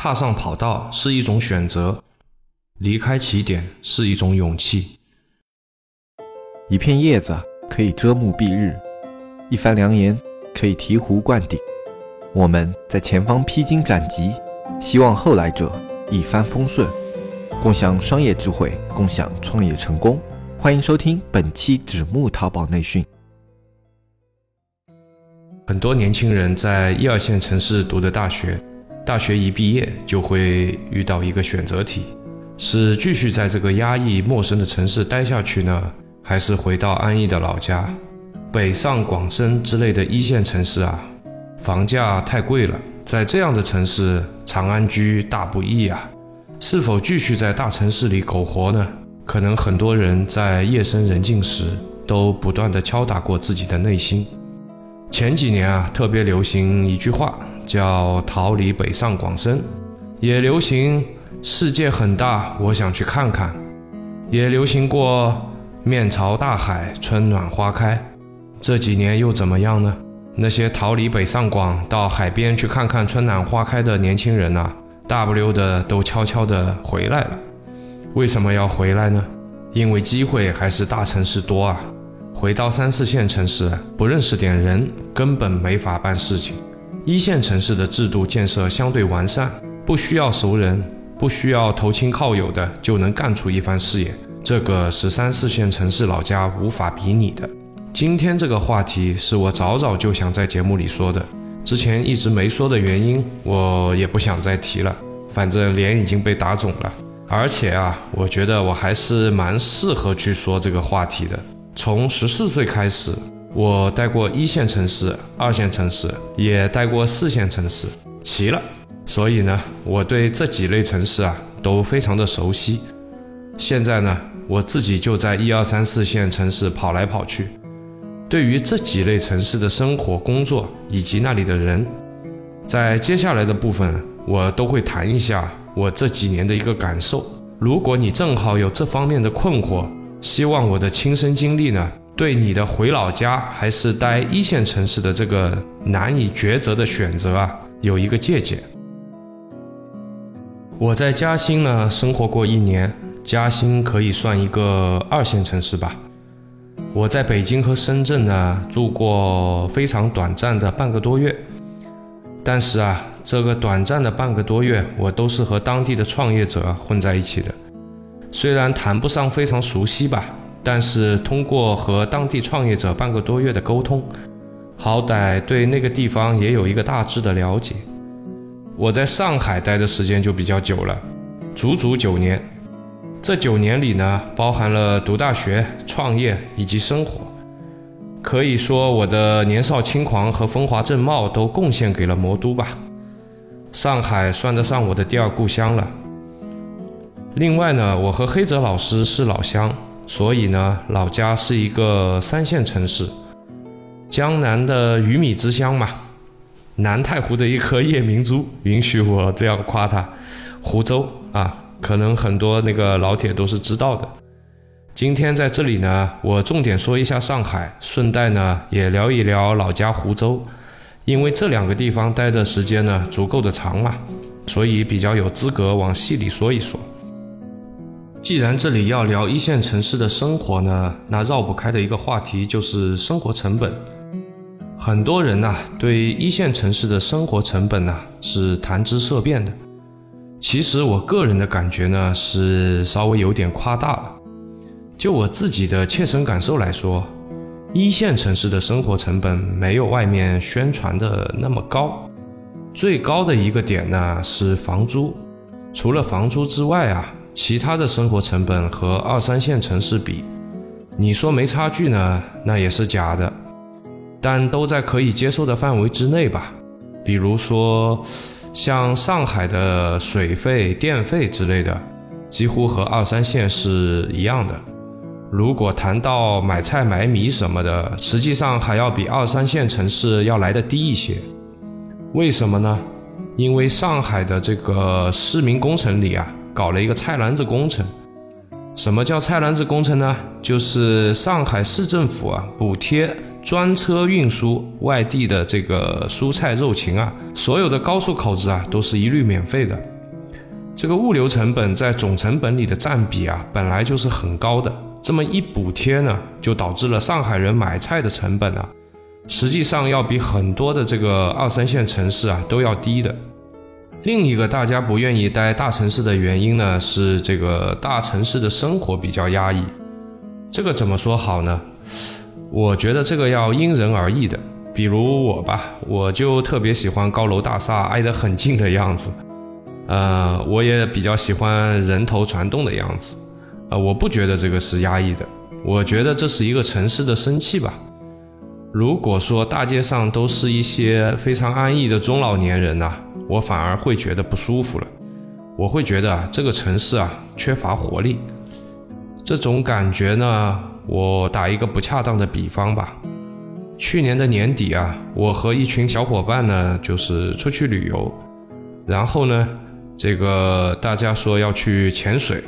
踏上跑道是一种选择，离开起点是一种勇气。一片叶子可以遮目蔽日，一番良言可以醍醐灌顶。我们在前方披荆斩棘，希望后来者一帆风顺，共享商业智慧，共享创业成功。欢迎收听本期纸木淘宝内训。很多年轻人在一二线城市读的大学。大学一毕业就会遇到一个选择题：是继续在这个压抑陌生的城市待下去呢，还是回到安逸的老家？北上广深之类的一线城市啊，房价太贵了，在这样的城市长安居大不易啊。是否继续在大城市里苟活呢？可能很多人在夜深人静时，都不断地敲打过自己的内心。前几年啊，特别流行一句话。叫逃离北上广深，也流行世界很大，我想去看看，也流行过面朝大海，春暖花开。这几年又怎么样呢？那些逃离北上广到海边去看看春暖花开的年轻人呐，大不溜的都悄悄的回来了。为什么要回来呢？因为机会还是大城市多啊。回到三四线城市，不认识点人，根本没法办事情。一线城市的制度建设相对完善，不需要熟人，不需要投亲靠友的就能干出一番事业，这个是三四线城市老家无法比拟的。今天这个话题是我早早就想在节目里说的，之前一直没说的原因，我也不想再提了，反正脸已经被打肿了。而且啊，我觉得我还是蛮适合去说这个话题的。从十四岁开始。我待过一线城市、二线城市，也待过四线城市，齐了。所以呢，我对这几类城市啊都非常的熟悉。现在呢，我自己就在一二三四线城市跑来跑去，对于这几类城市的生活、工作以及那里的人，在接下来的部分，我都会谈一下我这几年的一个感受。如果你正好有这方面的困惑，希望我的亲身经历呢。对你的回老家还是待一线城市的这个难以抉择的选择啊，有一个借鉴。我在嘉兴呢生活过一年，嘉兴可以算一个二线城市吧。我在北京和深圳呢住过非常短暂的半个多月，但是啊，这个短暂的半个多月，我都是和当地的创业者混在一起的，虽然谈不上非常熟悉吧。但是通过和当地创业者半个多月的沟通，好歹对那个地方也有一个大致的了解。我在上海待的时间就比较久了，足足九年。这九年里呢，包含了读大学、创业以及生活，可以说我的年少轻狂和风华正茂都贡献给了魔都吧。上海算得上我的第二故乡了。另外呢，我和黑泽老师是老乡。所以呢，老家是一个三线城市，江南的鱼米之乡嘛，南太湖的一颗夜明珠，允许我这样夸它。湖州啊，可能很多那个老铁都是知道的。今天在这里呢，我重点说一下上海，顺带呢也聊一聊老家湖州，因为这两个地方待的时间呢足够的长嘛，所以比较有资格往细里说一说。既然这里要聊一线城市的生活呢，那绕不开的一个话题就是生活成本。很多人呐，对一线城市的生活成本呢是谈之色变的。其实我个人的感觉呢是稍微有点夸大了。就我自己的切身感受来说，一线城市的生活成本没有外面宣传的那么高。最高的一个点呢是房租，除了房租之外啊。其他的生活成本和二三线城市比，你说没差距呢，那也是假的，但都在可以接受的范围之内吧。比如说，像上海的水费、电费之类的，几乎和二三线是一样的。如果谈到买菜买米什么的，实际上还要比二三线城市要来的低一些。为什么呢？因为上海的这个市民工程里啊。搞了一个菜篮子工程，什么叫菜篮子工程呢？就是上海市政府啊补贴专车运输外地的这个蔬菜肉禽啊，所有的高速口子啊都是一律免费的。这个物流成本在总成本里的占比啊，本来就是很高的。这么一补贴呢，就导致了上海人买菜的成本啊，实际上要比很多的这个二三线城市啊都要低的。另一个大家不愿意待大城市的原因呢，是这个大城市的生活比较压抑。这个怎么说好呢？我觉得这个要因人而异的。比如我吧，我就特别喜欢高楼大厦挨得很近的样子。呃，我也比较喜欢人头攒动的样子，呃，我不觉得这个是压抑的，我觉得这是一个城市的生气吧。如果说大街上都是一些非常安逸的中老年人呐，我反而会觉得不舒服了。我会觉得啊，这个城市啊缺乏活力。这种感觉呢，我打一个不恰当的比方吧。去年的年底啊，我和一群小伙伴呢，就是出去旅游，然后呢。这个大家说要去潜水，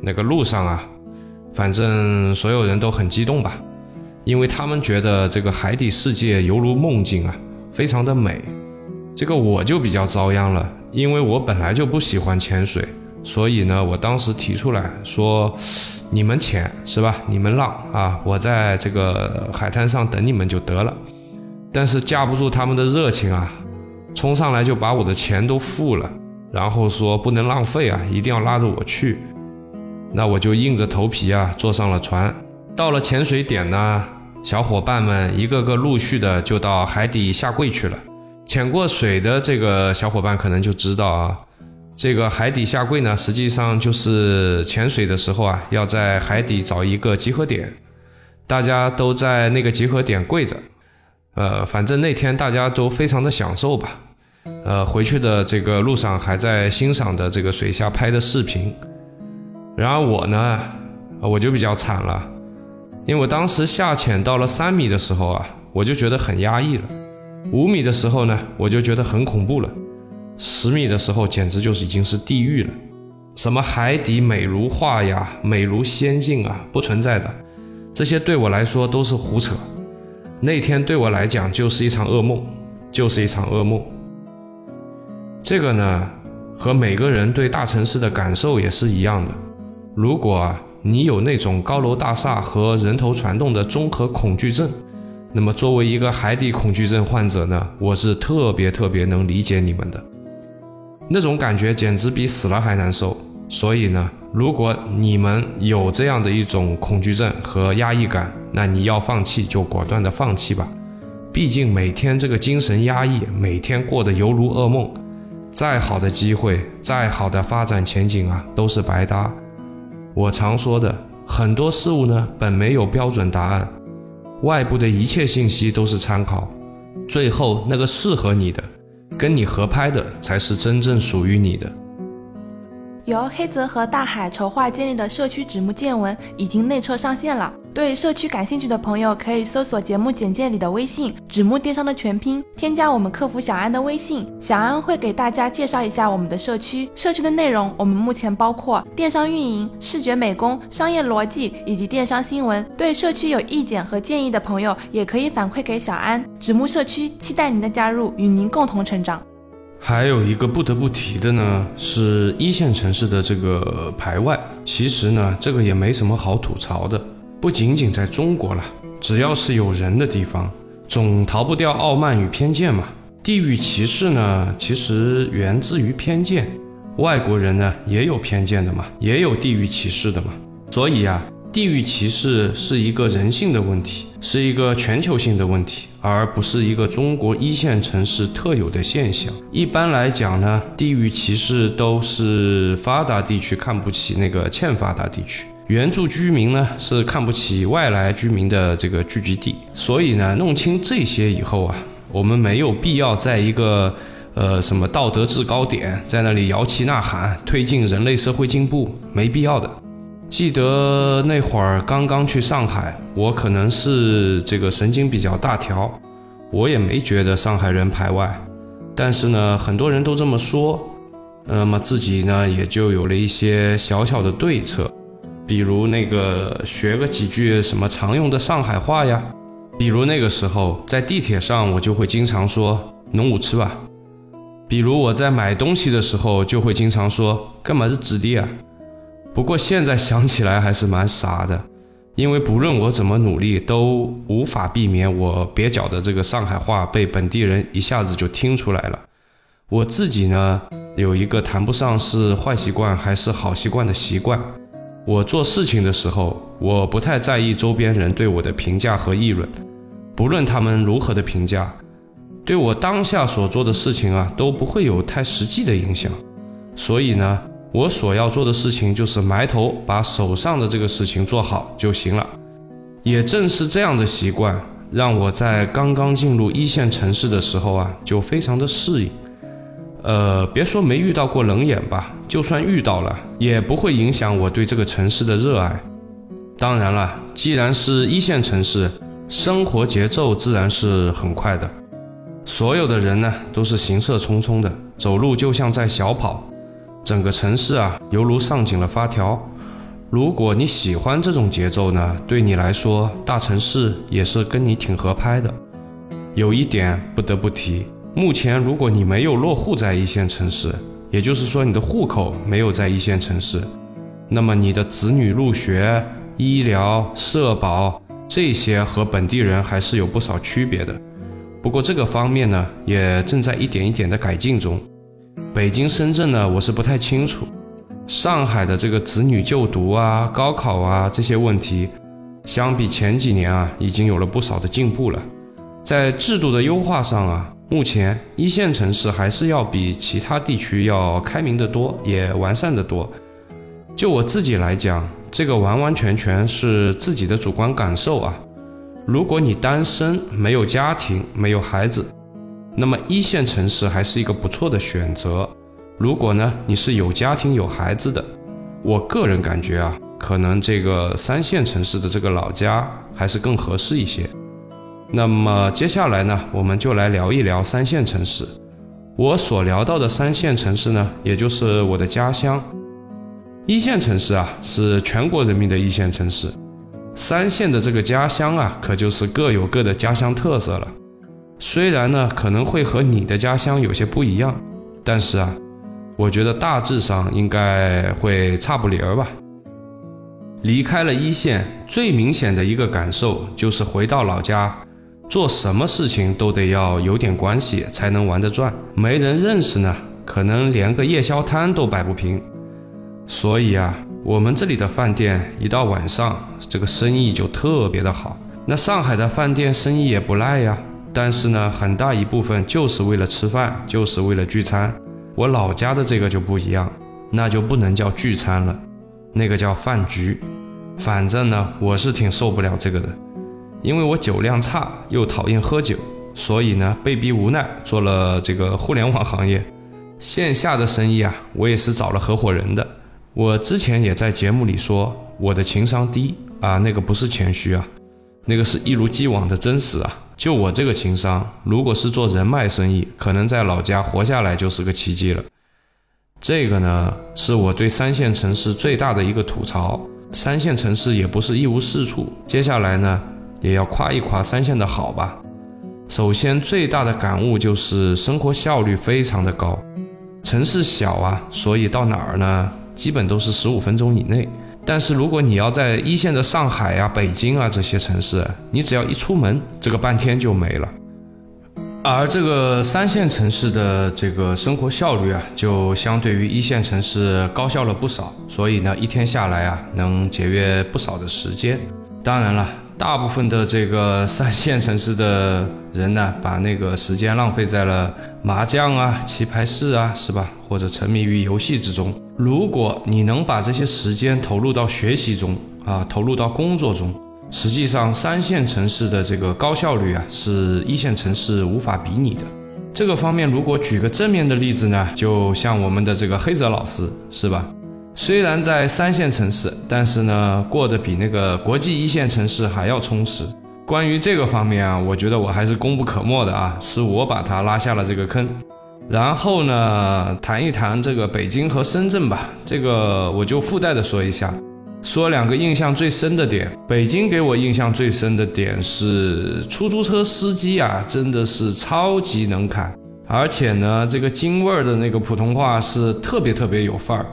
那个路上啊，反正所有人都很激动吧，因为他们觉得这个海底世界犹如梦境啊，非常的美。这个我就比较遭殃了，因为我本来就不喜欢潜水，所以呢，我当时提出来说，你们潜是吧？你们浪啊，我在这个海滩上等你们就得了。但是架不住他们的热情啊，冲上来就把我的钱都付了。然后说不能浪费啊，一定要拉着我去。那我就硬着头皮啊，坐上了船。到了潜水点呢，小伙伴们一个个陆续的就到海底下跪去了。潜过水的这个小伙伴可能就知道啊，这个海底下跪呢，实际上就是潜水的时候啊，要在海底找一个集合点，大家都在那个集合点跪着。呃，反正那天大家都非常的享受吧。呃，回去的这个路上还在欣赏的这个水下拍的视频。然而我呢，我就比较惨了，因为我当时下潜到了三米的时候啊，我就觉得很压抑了；五米的时候呢，我就觉得很恐怖了；十米的时候简直就是已经是地狱了。什么海底美如画呀，美如仙境啊，不存在的，这些对我来说都是胡扯。那天对我来讲就是一场噩梦，就是一场噩梦。这个呢，和每个人对大城市的感受也是一样的。如果啊，你有那种高楼大厦和人头攒动的综合恐惧症，那么作为一个海底恐惧症患者呢，我是特别特别能理解你们的。那种感觉简直比死了还难受。所以呢，如果你们有这样的一种恐惧症和压抑感，那你要放弃就果断的放弃吧。毕竟每天这个精神压抑，每天过得犹如噩梦。再好的机会，再好的发展前景啊，都是白搭。我常说的，很多事物呢，本没有标准答案，外部的一切信息都是参考，最后那个适合你的，跟你合拍的，才是真正属于你的。由黑泽和大海筹划建立的社区指目见闻已经内测上线了。对社区感兴趣的朋友，可以搜索节目简介里的微信“纸木电商”的全拼，添加我们客服小安的微信，小安会给大家介绍一下我们的社区。社区的内容，我们目前包括电商运营、视觉美工、商业逻辑以及电商新闻。对社区有意见和建议的朋友，也可以反馈给小安。纸木社区期待您的加入，与您共同成长。还有一个不得不提的呢，是一线城市的这个排外。其实呢，这个也没什么好吐槽的。不仅仅在中国了，只要是有人的地方，总逃不掉傲慢与偏见嘛。地域歧视呢，其实源自于偏见。外国人呢，也有偏见的嘛，也有地域歧视的嘛。所以啊。地域歧视是一个人性的问题，是一个全球性的问题，而不是一个中国一线城市特有的现象。一般来讲呢，地域歧视都是发达地区看不起那个欠发达地区，原住居民呢是看不起外来居民的这个聚集地。所以呢，弄清这些以后啊，我们没有必要在一个呃什么道德制高点在那里摇旗呐喊，推进人类社会进步，没必要的。记得那会儿刚刚去上海，我可能是这个神经比较大条，我也没觉得上海人排外。但是呢，很多人都这么说，那么自己呢也就有了一些小小的对策，比如那个学个几句什么常用的上海话呀，比如那个时候在地铁上，我就会经常说“农五吃吧”，比如我在买东西的时候，就会经常说干嘛是直的啊？不过现在想起来还是蛮傻的，因为不论我怎么努力，都无法避免我蹩脚的这个上海话被本地人一下子就听出来了。我自己呢，有一个谈不上是坏习惯还是好习惯的习惯，我做事情的时候，我不太在意周边人对我的评价和议论，不论他们如何的评价。对我当下所做的事情啊，都不会有太实际的影响，所以呢，我所要做的事情就是埋头把手上的这个事情做好就行了。也正是这样的习惯，让我在刚刚进入一线城市的时候啊，就非常的适应。呃，别说没遇到过冷眼吧，就算遇到了，也不会影响我对这个城市的热爱。当然了，既然是一线城市，生活节奏自然是很快的。所有的人呢，都是行色匆匆的，走路就像在小跑。整个城市啊，犹如上紧了发条。如果你喜欢这种节奏呢，对你来说，大城市也是跟你挺合拍的。有一点不得不提，目前如果你没有落户在一线城市，也就是说你的户口没有在一线城市，那么你的子女入学、医疗、社保这些和本地人还是有不少区别的。不过这个方面呢，也正在一点一点的改进中。北京、深圳呢，我是不太清楚。上海的这个子女就读啊、高考啊这些问题，相比前几年啊，已经有了不少的进步了。在制度的优化上啊，目前一线城市还是要比其他地区要开明得多，也完善得多。就我自己来讲，这个完完全全是自己的主观感受啊。如果你单身没有家庭没有孩子，那么一线城市还是一个不错的选择。如果呢你是有家庭有孩子的，我个人感觉啊，可能这个三线城市的这个老家还是更合适一些。那么接下来呢，我们就来聊一聊三线城市。我所聊到的三线城市呢，也就是我的家乡。一线城市啊，是全国人民的一线城市。三线的这个家乡啊，可就是各有各的家乡特色了。虽然呢，可能会和你的家乡有些不一样，但是啊，我觉得大致上应该会差不离儿吧。离开了一线，最明显的一个感受就是回到老家，做什么事情都得要有点关系才能玩得转，没人认识呢，可能连个夜宵摊都摆不平。所以啊。我们这里的饭店一到晚上，这个生意就特别的好。那上海的饭店生意也不赖呀，但是呢，很大一部分就是为了吃饭，就是为了聚餐。我老家的这个就不一样，那就不能叫聚餐了，那个叫饭局。反正呢，我是挺受不了这个的，因为我酒量差，又讨厌喝酒，所以呢，被逼无奈做了这个互联网行业。线下的生意啊，我也是找了合伙人的。我之前也在节目里说我的情商低啊，那个不是谦虚啊，那个是一如既往的真实啊。就我这个情商，如果是做人脉生意，可能在老家活下来就是个奇迹了。这个呢，是我对三线城市最大的一个吐槽。三线城市也不是一无是处，接下来呢，也要夸一夸三线的好吧。首先，最大的感悟就是生活效率非常的高。城市小啊，所以到哪儿呢？基本都是十五分钟以内，但是如果你要在一线的上海啊、北京啊这些城市，你只要一出门，这个半天就没了。而这个三线城市的这个生活效率啊，就相对于一线城市高效了不少，所以呢，一天下来啊，能节约不少的时间。当然了。大部分的这个三线城市的人呢，把那个时间浪费在了麻将啊、棋牌室啊，是吧？或者沉迷于游戏之中。如果你能把这些时间投入到学习中啊，投入到工作中，实际上三线城市的这个高效率啊，是一线城市无法比拟的。这个方面，如果举个正面的例子呢，就像我们的这个黑泽老师，是吧？虽然在三线城市，但是呢，过得比那个国际一线城市还要充实。关于这个方面啊，我觉得我还是功不可没的啊，是我把他拉下了这个坑。然后呢，谈一谈这个北京和深圳吧，这个我就附带的说一下，说两个印象最深的点。北京给我印象最深的点是出租车司机啊，真的是超级能侃。而且呢，这个京味儿的那个普通话是特别特别有范儿，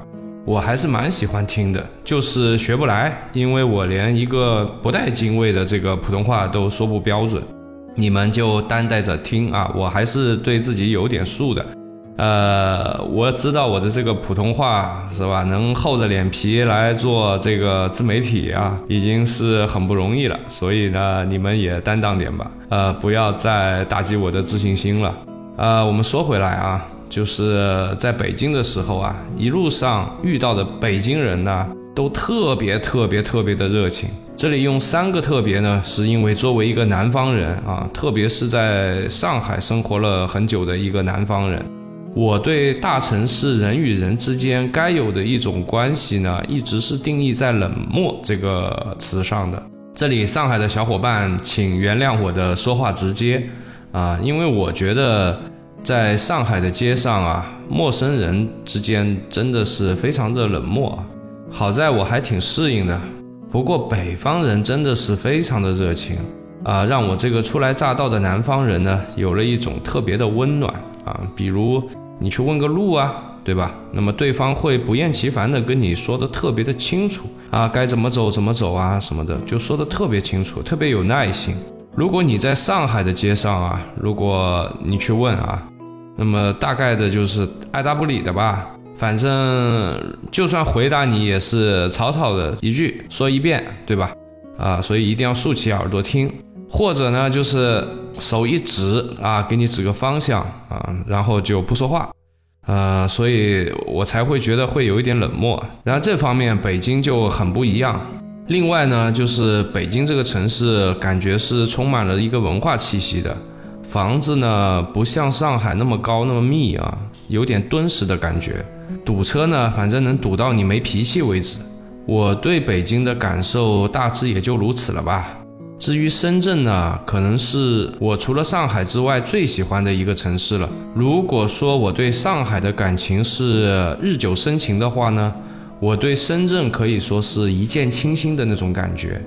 我还是蛮喜欢听的。就是学不来，因为我连一个不带京味的这个普通话都说不标准。你们就担待着听啊，我还是对自己有点数的。呃，我知道我的这个普通话是吧，能厚着脸皮来做这个自媒体啊，已经是很不容易了。所以呢，你们也担当点吧，呃，不要再打击我的自信心了。呃，我们说回来啊，就是在北京的时候啊，一路上遇到的北京人呢，都特别特别特别的热情。这里用三个特别呢，是因为作为一个南方人啊，特别是在上海生活了很久的一个南方人。我对大城市人与人之间该有的一种关系呢，一直是定义在冷漠这个词上的。这里上海的小伙伴，请原谅我的说话直接啊，因为我觉得在上海的街上啊，陌生人之间真的是非常的冷漠。好在我还挺适应的，不过北方人真的是非常的热情啊，让我这个初来乍到的南方人呢，有了一种特别的温暖啊，比如。你去问个路啊，对吧？那么对方会不厌其烦的跟你说的特别的清楚啊，该怎么走怎么走啊什么的，就说的特别清楚，特别有耐心。如果你在上海的街上啊，如果你去问啊，那么大概的就是爱答不理的吧。反正就算回答你也是草草的一句说一遍，对吧？啊，所以一定要竖起耳朵听，或者呢就是。手一指啊，给你指个方向啊，然后就不说话，呃，所以我才会觉得会有一点冷漠。然后这方面北京就很不一样。另外呢，就是北京这个城市感觉是充满了一个文化气息的，房子呢不像上海那么高那么密啊，有点敦实的感觉。堵车呢，反正能堵到你没脾气为止。我对北京的感受大致也就如此了吧。至于深圳呢，可能是我除了上海之外最喜欢的一个城市了。如果说我对上海的感情是日久生情的话呢，我对深圳可以说是一见倾心的那种感觉。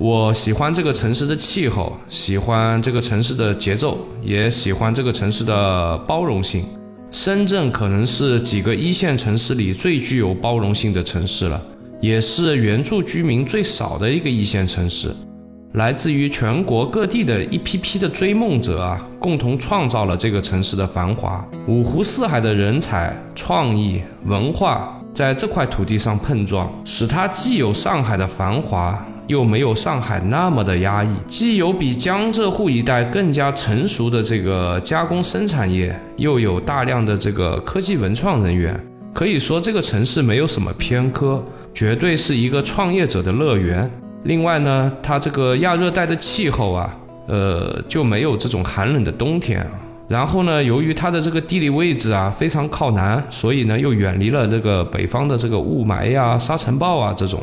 我喜欢这个城市的气候，喜欢这个城市的节奏，也喜欢这个城市的包容性。深圳可能是几个一线城市里最具有包容性的城市了，也是原住居民最少的一个一线城市。来自于全国各地的一批批的追梦者啊，共同创造了这个城市的繁华。五湖四海的人才、创意、文化在这块土地上碰撞，使它既有上海的繁华，又没有上海那么的压抑；既有比江浙沪一带更加成熟的这个加工生产业，又有大量的这个科技文创人员。可以说，这个城市没有什么偏科，绝对是一个创业者的乐园。另外呢，它这个亚热带的气候啊，呃，就没有这种寒冷的冬天。然后呢，由于它的这个地理位置啊非常靠南，所以呢又远离了这个北方的这个雾霾呀、沙尘暴啊这种。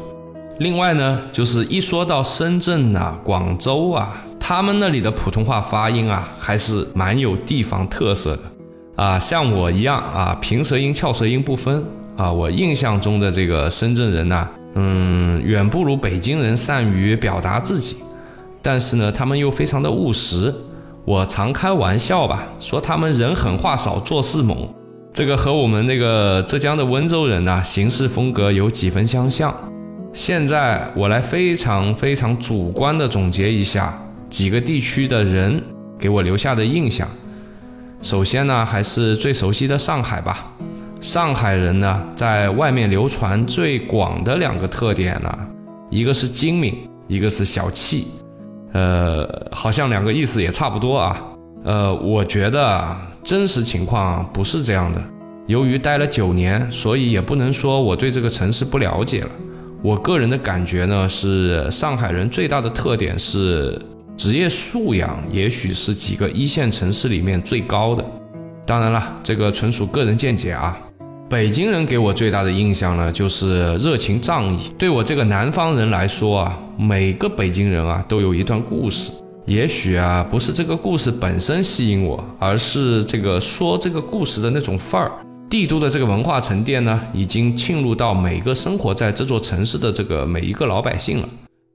另外呢，就是一说到深圳啊、广州啊，他们那里的普通话发音啊，还是蛮有地方特色的啊。像我一样啊，平舌音、翘舌音不分啊。我印象中的这个深圳人呢。嗯，远不如北京人善于表达自己，但是呢，他们又非常的务实。我常开玩笑吧，说他们人狠话少，做事猛。这个和我们那个浙江的温州人呢，行事风格有几分相像。现在我来非常非常主观的总结一下几个地区的人给我留下的印象。首先呢，还是最熟悉的上海吧。上海人呢，在外面流传最广的两个特点呢，一个是精明，一个是小气，呃，好像两个意思也差不多啊。呃，我觉得真实情况不是这样的。由于待了九年，所以也不能说我对这个城市不了解了。我个人的感觉呢，是上海人最大的特点是职业素养，也许是几个一线城市里面最高的。当然了，这个纯属个人见解啊。北京人给我最大的印象呢，就是热情仗义。对我这个南方人来说啊，每个北京人啊都有一段故事。也许啊，不是这个故事本身吸引我，而是这个说这个故事的那种范儿。帝都的这个文化沉淀呢，已经沁入到每个生活在这座城市的这个每一个老百姓了。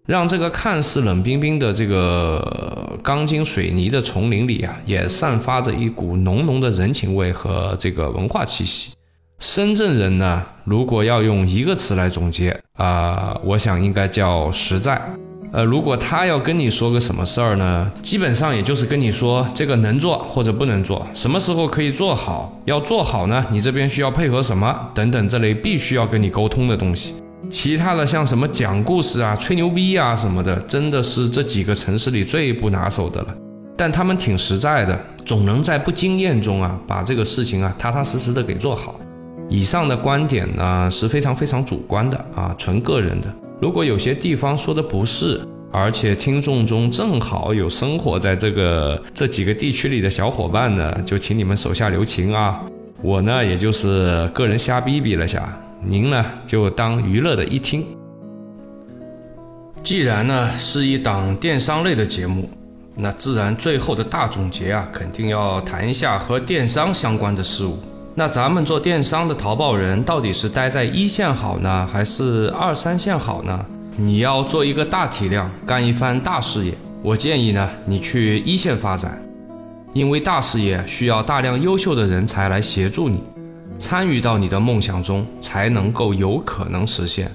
让这个看似冷冰冰的这个钢筋水泥的丛林里啊，也散发着一股浓浓的人情味和这个文化气息。深圳人呢，如果要用一个词来总结啊，我想应该叫实在。呃，如果他要跟你说个什么事儿呢，基本上也就是跟你说这个能做或者不能做，什么时候可以做好，要做好呢，你这边需要配合什么等等这类必须要跟你沟通的东西。其他的像什么讲故事啊、吹牛逼啊什么的，真的是这几个城市里最不拿手的了。但他们挺实在的，总能在不经验中啊，把这个事情啊踏踏实实的给做好。以上的观点呢是非常非常主观的啊，纯个人的。如果有些地方说的不是，而且听众中正好有生活在这个这几个地区里的小伙伴呢，就请你们手下留情啊。我呢也就是个人瞎逼逼了下。您呢就当娱乐的一听。既然呢是一档电商类的节目，那自然最后的大总结啊，肯定要谈一下和电商相关的事物。那咱们做电商的淘宝人，到底是待在一线好呢，还是二三线好呢？你要做一个大体量，干一番大事业，我建议呢，你去一线发展，因为大事业需要大量优秀的人才来协助你。参与到你的梦想中，才能够有可能实现，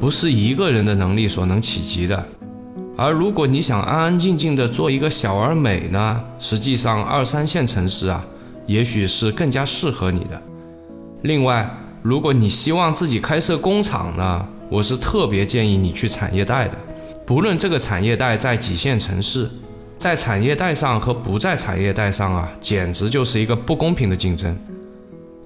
不是一个人的能力所能企及的。而如果你想安安静静的做一个小而美呢，实际上二三线城市啊，也许是更加适合你的。另外，如果你希望自己开设工厂呢，我是特别建议你去产业带的。不论这个产业带在几线城市，在产业带上和不在产业带上啊，简直就是一个不公平的竞争。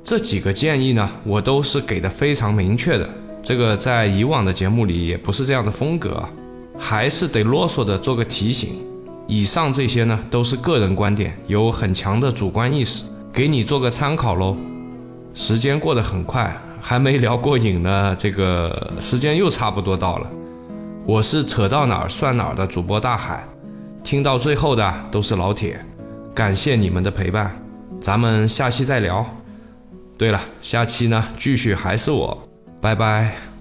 这几个建议呢，我都是给的非常明确的。这个在以往的节目里也不是这样的风格啊，还是得啰嗦的做个提醒。以上这些呢，都是个人观点，有很强的主观意识，给你做个参考喽。时间过得很快，还没聊过瘾呢，这个时间又差不多到了。我是扯到哪儿算哪儿的主播大海，听到最后的都是老铁，感谢你们的陪伴，咱们下期再聊。对了，下期呢继续还是我，拜拜。